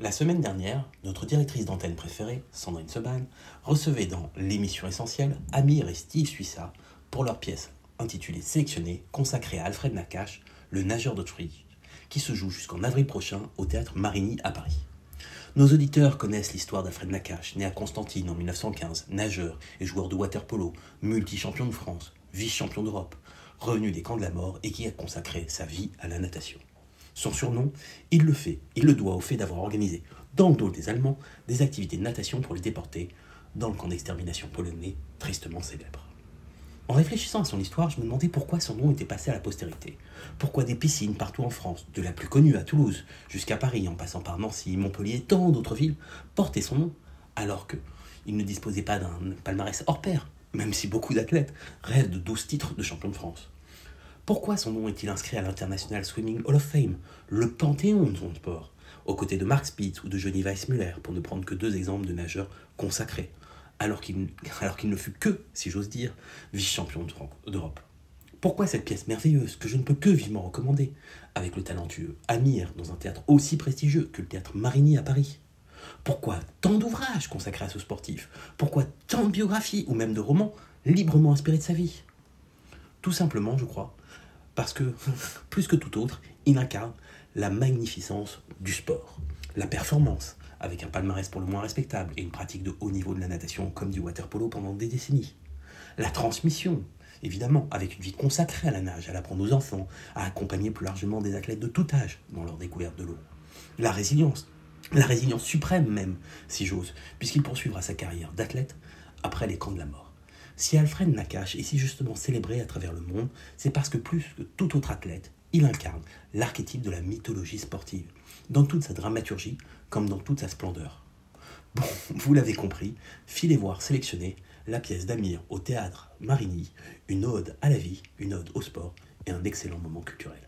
La semaine dernière, notre directrice d'antenne préférée, Sandrine Seban, recevait dans l'émission essentielle Amir et Steve Suissa pour leur pièce intitulée Sélectionné, consacrée à Alfred Nakache, le nageur d'Autriche, qui se joue jusqu'en avril prochain au théâtre Marigny à Paris. Nos auditeurs connaissent l'histoire d'Alfred Nakache, né à Constantine en 1915, nageur et joueur de water-polo, multi-champion de France, vice-champion d'Europe, revenu des camps de la mort et qui a consacré sa vie à la natation. Son surnom, il le fait, il le doit au fait d'avoir organisé, dans le dos des Allemands, des activités de natation pour les déporter dans le camp d'extermination polonais, tristement célèbre. En réfléchissant à son histoire, je me demandais pourquoi son nom était passé à la postérité. Pourquoi des piscines partout en France, de la plus connue à Toulouse jusqu'à Paris, en passant par Nancy, Montpellier et tant d'autres villes, portaient son nom, alors que il ne disposait pas d'un palmarès hors pair, même si beaucoup d'athlètes rêvent de 12 titres de champion de France. Pourquoi son nom est-il inscrit à l'International Swimming Hall of Fame, le panthéon de son sport, aux côtés de Mark Spitz ou de Johnny Weissmuller, pour ne prendre que deux exemples de nageurs consacrés, alors qu'il ne fut que, si j'ose dire, vice-champion d'Europe? Pourquoi cette pièce merveilleuse que je ne peux que vivement recommander, avec le talentueux Amir dans un théâtre aussi prestigieux que le théâtre Marigny à Paris? Pourquoi tant d'ouvrages consacrés à ce sportif? Pourquoi tant de biographies ou même de romans librement inspirés de sa vie? Tout simplement, je crois, parce que, plus que tout autre, il incarne la magnificence du sport, la performance, avec un palmarès pour le moins respectable et une pratique de haut niveau de la natation comme du water-polo pendant des décennies. La transmission, évidemment, avec une vie consacrée à la nage, à l'apprendre aux enfants, à accompagner plus largement des athlètes de tout âge dans leur découverte de l'eau. La résilience, la résilience suprême même, si j'ose, puisqu'il poursuivra sa carrière d'athlète après les camps de la mort. Si Alfred Nakache est si justement célébré à travers le monde, c'est parce que plus que tout autre athlète, il incarne l'archétype de la mythologie sportive, dans toute sa dramaturgie comme dans toute sa splendeur. Bon, vous l'avez compris, filez voir sélectionner la pièce d'Amir au théâtre Marigny, une ode à la vie, une ode au sport et un excellent moment culturel.